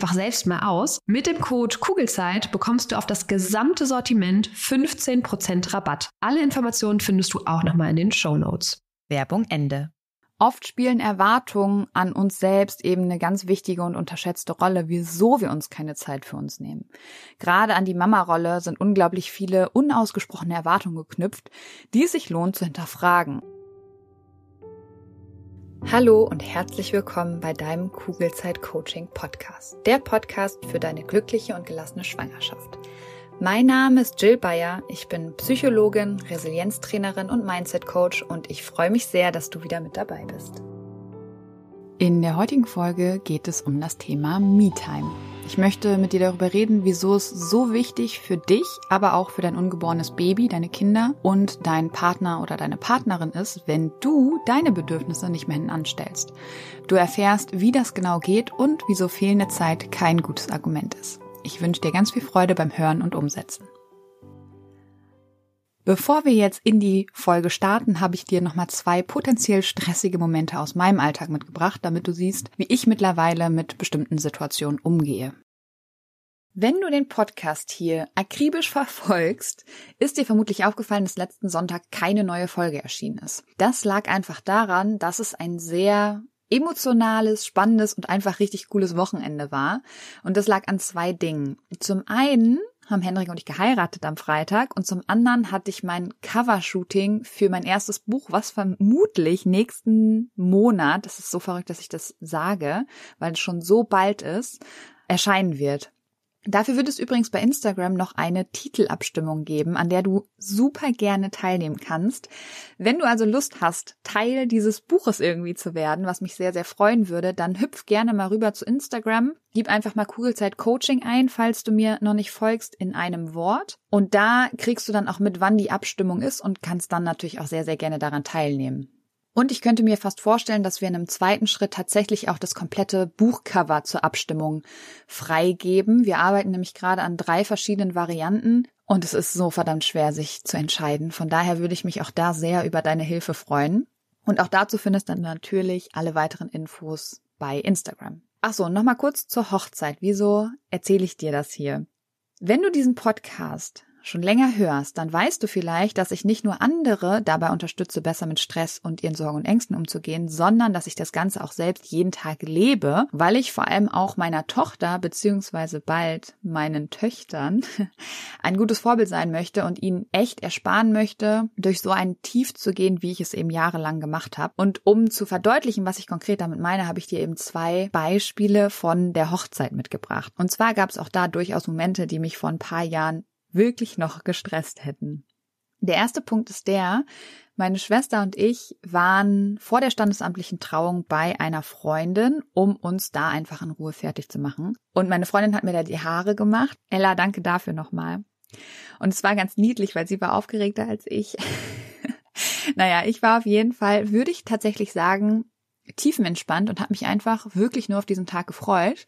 selbst mal aus. Mit dem Code Kugelzeit bekommst du auf das gesamte Sortiment 15% Rabatt. Alle Informationen findest du auch nochmal in den Show Notes. Werbung Ende. Oft spielen Erwartungen an uns selbst eben eine ganz wichtige und unterschätzte Rolle, wieso wir uns keine Zeit für uns nehmen. Gerade an die Mama-Rolle sind unglaublich viele unausgesprochene Erwartungen geknüpft, die es sich lohnt zu hinterfragen. Hallo und herzlich willkommen bei deinem Kugelzeit Coaching Podcast. Der Podcast für deine glückliche und gelassene Schwangerschaft. Mein Name ist Jill Bayer. Ich bin Psychologin, Resilienztrainerin und Mindset Coach und ich freue mich sehr, dass du wieder mit dabei bist. In der heutigen Folge geht es um das Thema Me-Time. Ich möchte mit dir darüber reden, wieso es so wichtig für dich, aber auch für dein ungeborenes Baby, deine Kinder und dein Partner oder deine Partnerin ist, wenn du deine Bedürfnisse nicht mehr hinanstellst. Du erfährst, wie das genau geht und wieso fehlende Zeit kein gutes Argument ist. Ich wünsche dir ganz viel Freude beim Hören und Umsetzen. Bevor wir jetzt in die Folge starten, habe ich dir nochmal zwei potenziell stressige Momente aus meinem Alltag mitgebracht, damit du siehst, wie ich mittlerweile mit bestimmten Situationen umgehe. Wenn du den Podcast hier akribisch verfolgst, ist dir vermutlich aufgefallen, dass letzten Sonntag keine neue Folge erschienen ist. Das lag einfach daran, dass es ein sehr emotionales, spannendes und einfach richtig cooles Wochenende war. Und das lag an zwei Dingen. Zum einen haben Henrik und ich geheiratet am Freitag und zum anderen hatte ich mein Covershooting für mein erstes Buch, was vermutlich nächsten Monat, das ist so verrückt, dass ich das sage, weil es schon so bald ist, erscheinen wird. Dafür wird es übrigens bei Instagram noch eine Titelabstimmung geben, an der du super gerne teilnehmen kannst. Wenn du also Lust hast, Teil dieses Buches irgendwie zu werden, was mich sehr, sehr freuen würde, dann hüpf gerne mal rüber zu Instagram. Gib einfach mal Kugelzeit Coaching ein, falls du mir noch nicht folgst, in einem Wort. Und da kriegst du dann auch mit, wann die Abstimmung ist und kannst dann natürlich auch sehr, sehr gerne daran teilnehmen. Und ich könnte mir fast vorstellen, dass wir in einem zweiten Schritt tatsächlich auch das komplette Buchcover zur Abstimmung freigeben. Wir arbeiten nämlich gerade an drei verschiedenen Varianten und es ist so verdammt schwer, sich zu entscheiden. Von daher würde ich mich auch da sehr über deine Hilfe freuen. Und auch dazu findest du natürlich alle weiteren Infos bei Instagram. Ach so, nochmal kurz zur Hochzeit. Wieso erzähle ich dir das hier? Wenn du diesen Podcast schon länger hörst, dann weißt du vielleicht, dass ich nicht nur andere dabei unterstütze, besser mit Stress und ihren Sorgen und Ängsten umzugehen, sondern dass ich das Ganze auch selbst jeden Tag lebe, weil ich vor allem auch meiner Tochter beziehungsweise bald meinen Töchtern ein gutes Vorbild sein möchte und ihnen echt ersparen möchte, durch so ein Tief zu gehen, wie ich es eben jahrelang gemacht habe. Und um zu verdeutlichen, was ich konkret damit meine, habe ich dir eben zwei Beispiele von der Hochzeit mitgebracht. Und zwar gab es auch da durchaus Momente, die mich vor ein paar Jahren wirklich noch gestresst hätten. Der erste Punkt ist der, meine Schwester und ich waren vor der standesamtlichen Trauung bei einer Freundin, um uns da einfach in Ruhe fertig zu machen. Und meine Freundin hat mir da die Haare gemacht. Ella, danke dafür nochmal. Und es war ganz niedlich, weil sie war aufgeregter als ich. naja, ich war auf jeden Fall, würde ich tatsächlich sagen, tiefenentspannt und habe mich einfach wirklich nur auf diesen Tag gefreut.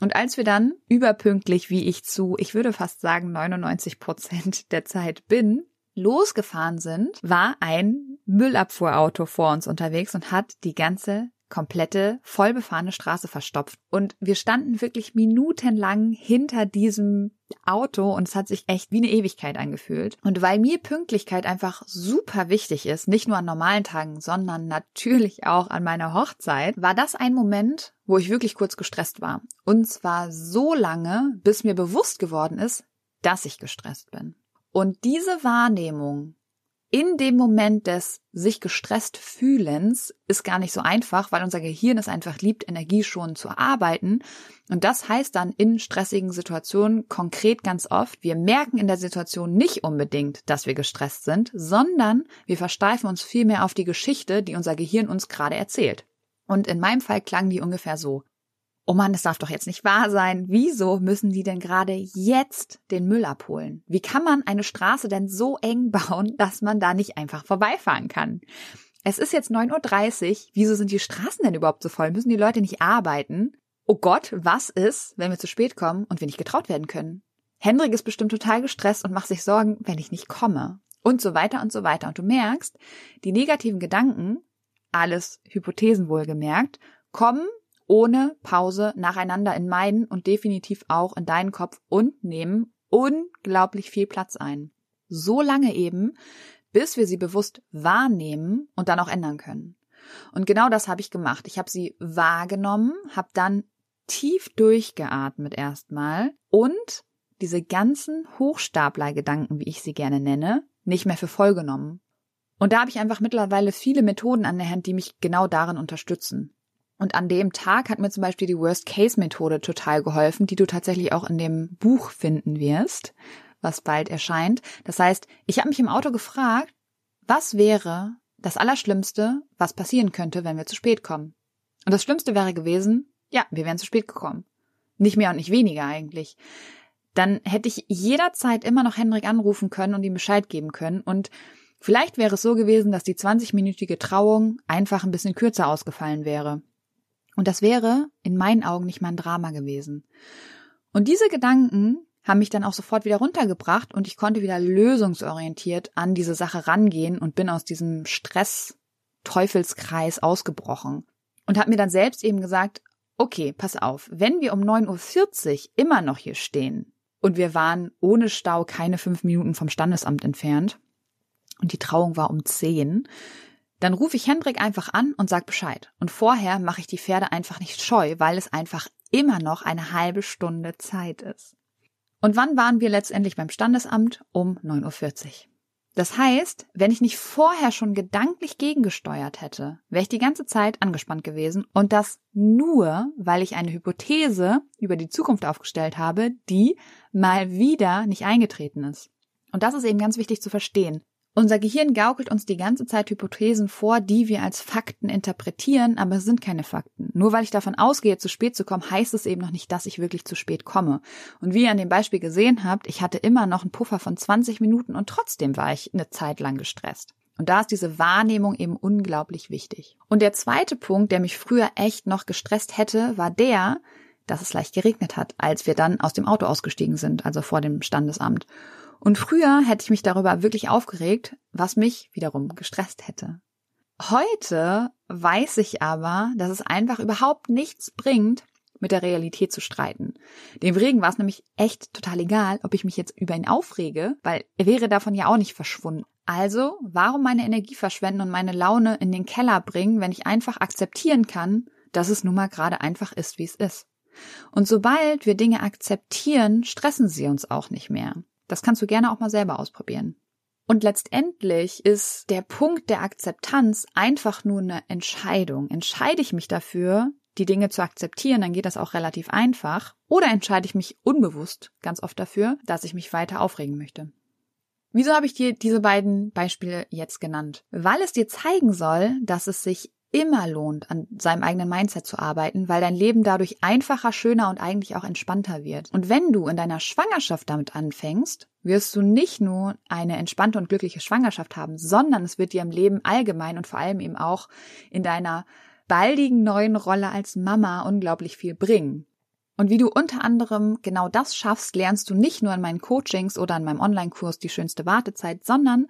Und als wir dann überpünktlich, wie ich zu, ich würde fast sagen 99 Prozent der Zeit bin, losgefahren sind, war ein Müllabfuhrauto vor uns unterwegs und hat die ganze komplette vollbefahrene Straße verstopft. Und wir standen wirklich minutenlang hinter diesem Auto und es hat sich echt wie eine Ewigkeit angefühlt. Und weil mir Pünktlichkeit einfach super wichtig ist, nicht nur an normalen Tagen, sondern natürlich auch an meiner Hochzeit, war das ein Moment, wo ich wirklich kurz gestresst war. Und zwar so lange, bis mir bewusst geworden ist, dass ich gestresst bin. Und diese Wahrnehmung in dem Moment des sich gestresst fühlens ist gar nicht so einfach, weil unser Gehirn es einfach liebt, Energie schon zu arbeiten. Und das heißt dann in stressigen Situationen konkret ganz oft, wir merken in der Situation nicht unbedingt, dass wir gestresst sind, sondern wir versteifen uns vielmehr auf die Geschichte, die unser Gehirn uns gerade erzählt. Und in meinem Fall klang die ungefähr so. Oh Mann, das darf doch jetzt nicht wahr sein. Wieso müssen die denn gerade jetzt den Müll abholen? Wie kann man eine Straße denn so eng bauen, dass man da nicht einfach vorbeifahren kann? Es ist jetzt 9.30 Uhr. Wieso sind die Straßen denn überhaupt so voll? Müssen die Leute nicht arbeiten? Oh Gott, was ist, wenn wir zu spät kommen und wir nicht getraut werden können? Hendrik ist bestimmt total gestresst und macht sich Sorgen, wenn ich nicht komme. Und so weiter und so weiter. Und du merkst, die negativen Gedanken, alles Hypothesen wohlgemerkt, kommen ohne Pause nacheinander in meinen und definitiv auch in deinen Kopf und nehmen unglaublich viel Platz ein. So lange eben, bis wir sie bewusst wahrnehmen und dann auch ändern können. Und genau das habe ich gemacht. Ich habe sie wahrgenommen, habe dann tief durchgeatmet erstmal und diese ganzen Hochstaplergedanken, wie ich sie gerne nenne, nicht mehr für voll genommen. Und da habe ich einfach mittlerweile viele Methoden an der Hand, die mich genau darin unterstützen. Und an dem Tag hat mir zum Beispiel die Worst-Case-Methode total geholfen, die du tatsächlich auch in dem Buch finden wirst, was bald erscheint. Das heißt, ich habe mich im Auto gefragt, was wäre das Allerschlimmste, was passieren könnte, wenn wir zu spät kommen? Und das Schlimmste wäre gewesen, ja, wir wären zu spät gekommen. Nicht mehr und nicht weniger eigentlich. Dann hätte ich jederzeit immer noch Henrik anrufen können und ihm Bescheid geben können und Vielleicht wäre es so gewesen, dass die 20-minütige Trauung einfach ein bisschen kürzer ausgefallen wäre. Und das wäre in meinen Augen nicht mal ein Drama gewesen. Und diese Gedanken haben mich dann auch sofort wieder runtergebracht und ich konnte wieder lösungsorientiert an diese Sache rangehen und bin aus diesem Stress-Teufelskreis ausgebrochen. Und habe mir dann selbst eben gesagt, okay, pass auf, wenn wir um 9.40 Uhr immer noch hier stehen und wir waren ohne Stau keine fünf Minuten vom Standesamt entfernt und die Trauung war um 10, dann rufe ich Hendrik einfach an und sag Bescheid. Und vorher mache ich die Pferde einfach nicht scheu, weil es einfach immer noch eine halbe Stunde Zeit ist. Und wann waren wir letztendlich beim Standesamt? Um 9.40 Uhr. Das heißt, wenn ich nicht vorher schon gedanklich gegengesteuert hätte, wäre ich die ganze Zeit angespannt gewesen und das nur, weil ich eine Hypothese über die Zukunft aufgestellt habe, die mal wieder nicht eingetreten ist. Und das ist eben ganz wichtig zu verstehen. Unser Gehirn gaukelt uns die ganze Zeit Hypothesen vor, die wir als Fakten interpretieren, aber es sind keine Fakten. Nur weil ich davon ausgehe, zu spät zu kommen, heißt es eben noch nicht, dass ich wirklich zu spät komme. Und wie ihr an dem Beispiel gesehen habt, ich hatte immer noch einen Puffer von 20 Minuten und trotzdem war ich eine Zeit lang gestresst. Und da ist diese Wahrnehmung eben unglaublich wichtig. Und der zweite Punkt, der mich früher echt noch gestresst hätte, war der, dass es leicht geregnet hat, als wir dann aus dem Auto ausgestiegen sind, also vor dem Standesamt. Und früher hätte ich mich darüber wirklich aufgeregt, was mich wiederum gestresst hätte. Heute weiß ich aber, dass es einfach überhaupt nichts bringt, mit der Realität zu streiten. Dem Regen war es nämlich echt total egal, ob ich mich jetzt über ihn aufrege, weil er wäre davon ja auch nicht verschwunden. Also, warum meine Energie verschwenden und meine Laune in den Keller bringen, wenn ich einfach akzeptieren kann, dass es nun mal gerade einfach ist, wie es ist. Und sobald wir Dinge akzeptieren, stressen sie uns auch nicht mehr. Das kannst du gerne auch mal selber ausprobieren. Und letztendlich ist der Punkt der Akzeptanz einfach nur eine Entscheidung. Entscheide ich mich dafür, die Dinge zu akzeptieren, dann geht das auch relativ einfach. Oder entscheide ich mich unbewusst ganz oft dafür, dass ich mich weiter aufregen möchte. Wieso habe ich dir diese beiden Beispiele jetzt genannt? Weil es dir zeigen soll, dass es sich immer lohnt, an seinem eigenen Mindset zu arbeiten, weil dein Leben dadurch einfacher, schöner und eigentlich auch entspannter wird. Und wenn du in deiner Schwangerschaft damit anfängst, wirst du nicht nur eine entspannte und glückliche Schwangerschaft haben, sondern es wird dir im Leben allgemein und vor allem eben auch in deiner baldigen neuen Rolle als Mama unglaublich viel bringen. Und wie du unter anderem genau das schaffst, lernst du nicht nur in meinen Coachings oder in meinem Online-Kurs die schönste Wartezeit, sondern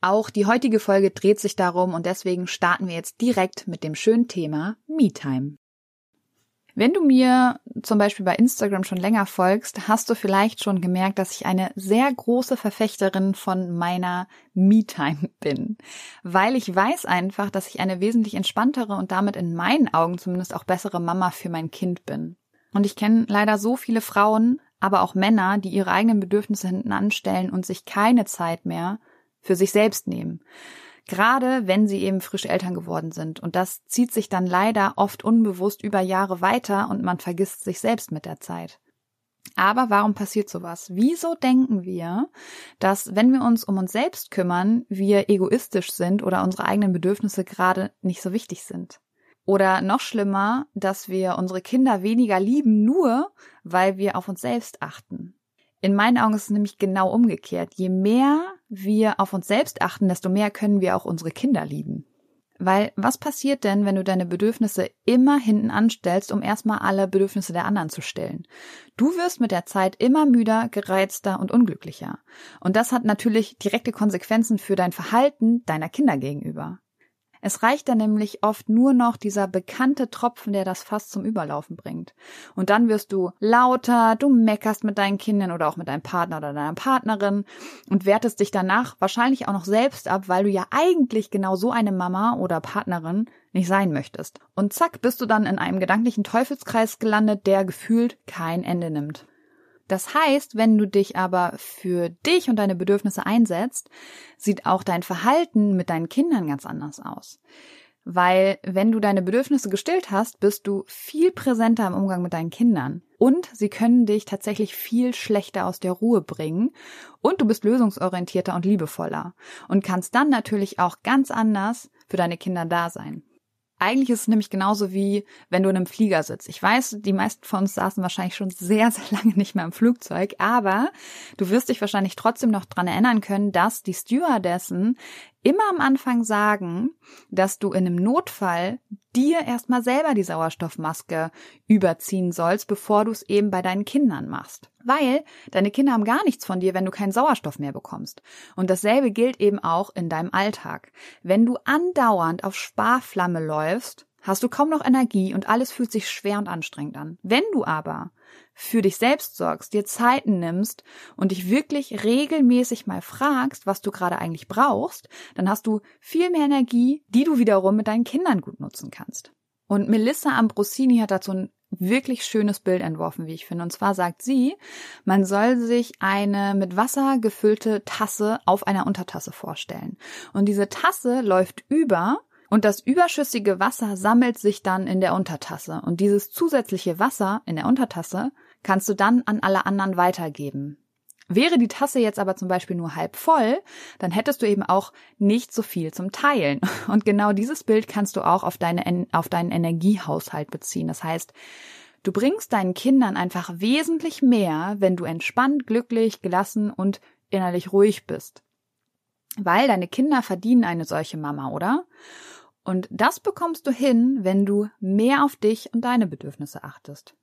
auch die heutige Folge dreht sich darum und deswegen starten wir jetzt direkt mit dem schönen Thema Me-Time. Wenn du mir zum Beispiel bei Instagram schon länger folgst, hast du vielleicht schon gemerkt, dass ich eine sehr große Verfechterin von meiner Me-Time bin, weil ich weiß einfach, dass ich eine wesentlich entspanntere und damit in meinen Augen zumindest auch bessere Mama für mein Kind bin. Und ich kenne leider so viele Frauen, aber auch Männer, die ihre eigenen Bedürfnisse hinten anstellen und sich keine Zeit mehr für sich selbst nehmen. Gerade wenn sie eben frisch Eltern geworden sind. Und das zieht sich dann leider oft unbewusst über Jahre weiter und man vergisst sich selbst mit der Zeit. Aber warum passiert sowas? Wieso denken wir, dass wenn wir uns um uns selbst kümmern, wir egoistisch sind oder unsere eigenen Bedürfnisse gerade nicht so wichtig sind? Oder noch schlimmer, dass wir unsere Kinder weniger lieben, nur weil wir auf uns selbst achten. In meinen Augen ist es nämlich genau umgekehrt. Je mehr wir auf uns selbst achten, desto mehr können wir auch unsere Kinder lieben. Weil was passiert denn, wenn du deine Bedürfnisse immer hinten anstellst, um erstmal alle Bedürfnisse der anderen zu stillen? Du wirst mit der Zeit immer müder, gereizter und unglücklicher. Und das hat natürlich direkte Konsequenzen für dein Verhalten deiner Kinder gegenüber. Es reicht dann nämlich oft nur noch dieser bekannte Tropfen, der das Fass zum Überlaufen bringt. Und dann wirst du lauter, du meckerst mit deinen Kindern oder auch mit deinem Partner oder deiner Partnerin und wertest dich danach wahrscheinlich auch noch selbst ab, weil du ja eigentlich genau so eine Mama oder Partnerin nicht sein möchtest. Und zack, bist du dann in einem gedanklichen Teufelskreis gelandet, der gefühlt kein Ende nimmt. Das heißt, wenn du dich aber für dich und deine Bedürfnisse einsetzt, sieht auch dein Verhalten mit deinen Kindern ganz anders aus. Weil wenn du deine Bedürfnisse gestillt hast, bist du viel präsenter im Umgang mit deinen Kindern. Und sie können dich tatsächlich viel schlechter aus der Ruhe bringen. Und du bist lösungsorientierter und liebevoller. Und kannst dann natürlich auch ganz anders für deine Kinder da sein. Eigentlich ist es nämlich genauso wie, wenn du in einem Flieger sitzt. Ich weiß, die meisten von uns saßen wahrscheinlich schon sehr, sehr lange nicht mehr im Flugzeug, aber du wirst dich wahrscheinlich trotzdem noch dran erinnern können, dass die Stewardessen immer am Anfang sagen, dass du in einem Notfall dir erstmal selber die Sauerstoffmaske überziehen sollst, bevor du es eben bei deinen Kindern machst. Weil deine Kinder haben gar nichts von dir, wenn du keinen Sauerstoff mehr bekommst. Und dasselbe gilt eben auch in deinem Alltag. Wenn du andauernd auf Sparflamme läufst, hast du kaum noch Energie und alles fühlt sich schwer und anstrengend an. Wenn du aber für dich selbst sorgst, dir Zeiten nimmst und dich wirklich regelmäßig mal fragst, was du gerade eigentlich brauchst, dann hast du viel mehr Energie, die du wiederum mit deinen Kindern gut nutzen kannst. Und Melissa Ambrosini hat dazu ein wirklich schönes Bild entworfen, wie ich finde. Und zwar sagt sie, man soll sich eine mit Wasser gefüllte Tasse auf einer Untertasse vorstellen. Und diese Tasse läuft über und das überschüssige Wasser sammelt sich dann in der Untertasse. Und dieses zusätzliche Wasser in der Untertasse kannst du dann an alle anderen weitergeben. Wäre die Tasse jetzt aber zum Beispiel nur halb voll, dann hättest du eben auch nicht so viel zum Teilen. Und genau dieses Bild kannst du auch auf, deine, auf deinen Energiehaushalt beziehen. Das heißt, du bringst deinen Kindern einfach wesentlich mehr, wenn du entspannt, glücklich, gelassen und innerlich ruhig bist. Weil deine Kinder verdienen eine solche Mama, oder? Und das bekommst du hin, wenn du mehr auf dich und deine Bedürfnisse achtest.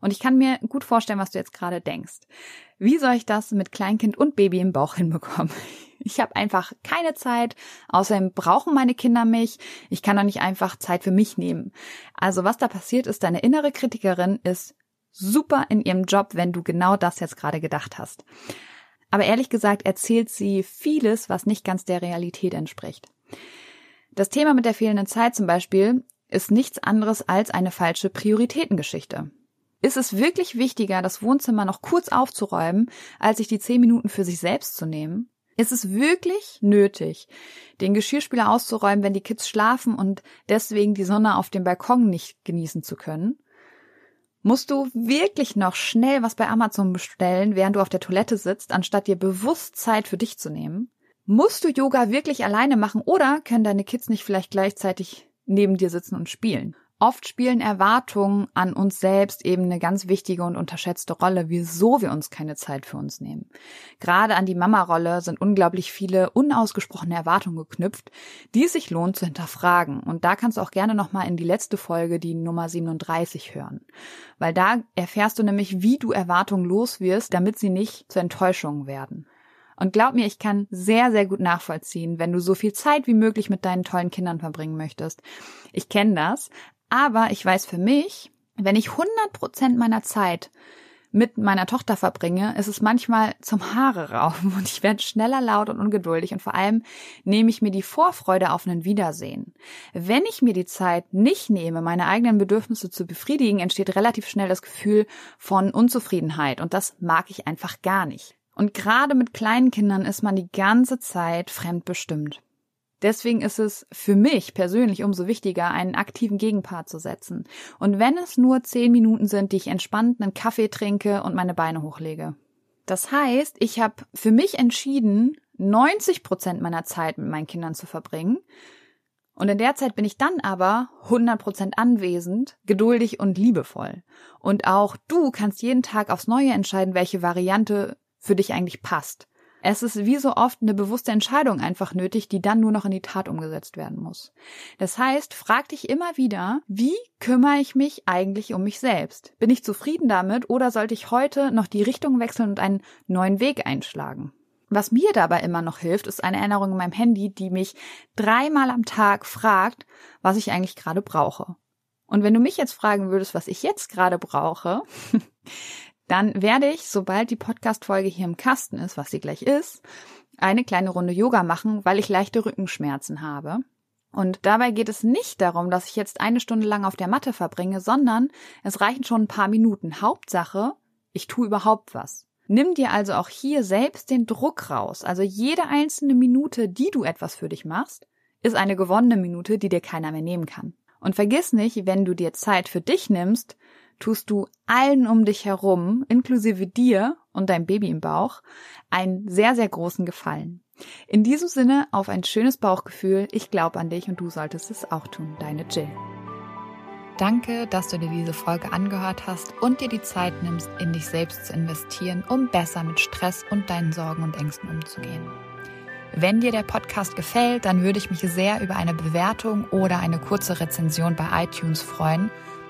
Und ich kann mir gut vorstellen, was du jetzt gerade denkst. Wie soll ich das mit Kleinkind und Baby im Bauch hinbekommen? Ich habe einfach keine Zeit. Außerdem brauchen meine Kinder mich. Ich kann doch nicht einfach Zeit für mich nehmen. Also was da passiert ist, deine innere Kritikerin ist super in ihrem Job, wenn du genau das jetzt gerade gedacht hast. Aber ehrlich gesagt erzählt sie vieles, was nicht ganz der Realität entspricht. Das Thema mit der fehlenden Zeit zum Beispiel ist nichts anderes als eine falsche Prioritätengeschichte. Ist es wirklich wichtiger, das Wohnzimmer noch kurz aufzuräumen, als sich die zehn Minuten für sich selbst zu nehmen? Ist es wirklich nötig, den Geschirrspüler auszuräumen, wenn die Kids schlafen und deswegen die Sonne auf dem Balkon nicht genießen zu können? Musst du wirklich noch schnell was bei Amazon bestellen, während du auf der Toilette sitzt, anstatt dir bewusst Zeit für dich zu nehmen? Musst du Yoga wirklich alleine machen oder können deine Kids nicht vielleicht gleichzeitig neben dir sitzen und spielen? Oft spielen Erwartungen an uns selbst eben eine ganz wichtige und unterschätzte Rolle, wieso wir uns keine Zeit für uns nehmen. Gerade an die Mama-Rolle sind unglaublich viele unausgesprochene Erwartungen geknüpft, die es sich lohnt zu hinterfragen. Und da kannst du auch gerne nochmal in die letzte Folge, die Nummer 37, hören. Weil da erfährst du nämlich, wie du Erwartungen los wirst, damit sie nicht zu Enttäuschungen werden. Und glaub mir, ich kann sehr, sehr gut nachvollziehen, wenn du so viel Zeit wie möglich mit deinen tollen Kindern verbringen möchtest. Ich kenne das, aber ich weiß für mich, wenn ich 100 Prozent meiner Zeit mit meiner Tochter verbringe, ist es manchmal zum Haare raufen und ich werde schneller laut und ungeduldig und vor allem nehme ich mir die Vorfreude auf einen Wiedersehen. Wenn ich mir die Zeit nicht nehme, meine eigenen Bedürfnisse zu befriedigen, entsteht relativ schnell das Gefühl von Unzufriedenheit und das mag ich einfach gar nicht. Und gerade mit kleinen Kindern ist man die ganze Zeit fremdbestimmt. Deswegen ist es für mich persönlich umso wichtiger, einen aktiven Gegenpart zu setzen. Und wenn es nur zehn Minuten sind, die ich entspannt einen Kaffee trinke und meine Beine hochlege. Das heißt, ich habe für mich entschieden, 90 Prozent meiner Zeit mit meinen Kindern zu verbringen Und in der Zeit bin ich dann aber 100% anwesend, geduldig und liebevoll. Und auch du kannst jeden Tag aufs Neue entscheiden, welche Variante für dich eigentlich passt. Es ist wie so oft eine bewusste Entscheidung einfach nötig, die dann nur noch in die Tat umgesetzt werden muss. Das heißt, frag dich immer wieder, wie kümmere ich mich eigentlich um mich selbst? Bin ich zufrieden damit oder sollte ich heute noch die Richtung wechseln und einen neuen Weg einschlagen? Was mir dabei immer noch hilft, ist eine Erinnerung in meinem Handy, die mich dreimal am Tag fragt, was ich eigentlich gerade brauche. Und wenn du mich jetzt fragen würdest, was ich jetzt gerade brauche, dann werde ich, sobald die Podcast-Folge hier im Kasten ist, was sie gleich ist, eine kleine Runde Yoga machen, weil ich leichte Rückenschmerzen habe. Und dabei geht es nicht darum, dass ich jetzt eine Stunde lang auf der Matte verbringe, sondern es reichen schon ein paar Minuten. Hauptsache, ich tue überhaupt was. Nimm dir also auch hier selbst den Druck raus. Also jede einzelne Minute, die du etwas für dich machst, ist eine gewonnene Minute, die dir keiner mehr nehmen kann. Und vergiss nicht, wenn du dir Zeit für dich nimmst, tust du allen um dich herum, inklusive dir und deinem Baby im Bauch, einen sehr, sehr großen Gefallen. In diesem Sinne auf ein schönes Bauchgefühl. Ich glaube an dich und du solltest es auch tun. Deine Jill. Danke, dass du dir diese Folge angehört hast und dir die Zeit nimmst, in dich selbst zu investieren, um besser mit Stress und deinen Sorgen und Ängsten umzugehen. Wenn dir der Podcast gefällt, dann würde ich mich sehr über eine Bewertung oder eine kurze Rezension bei iTunes freuen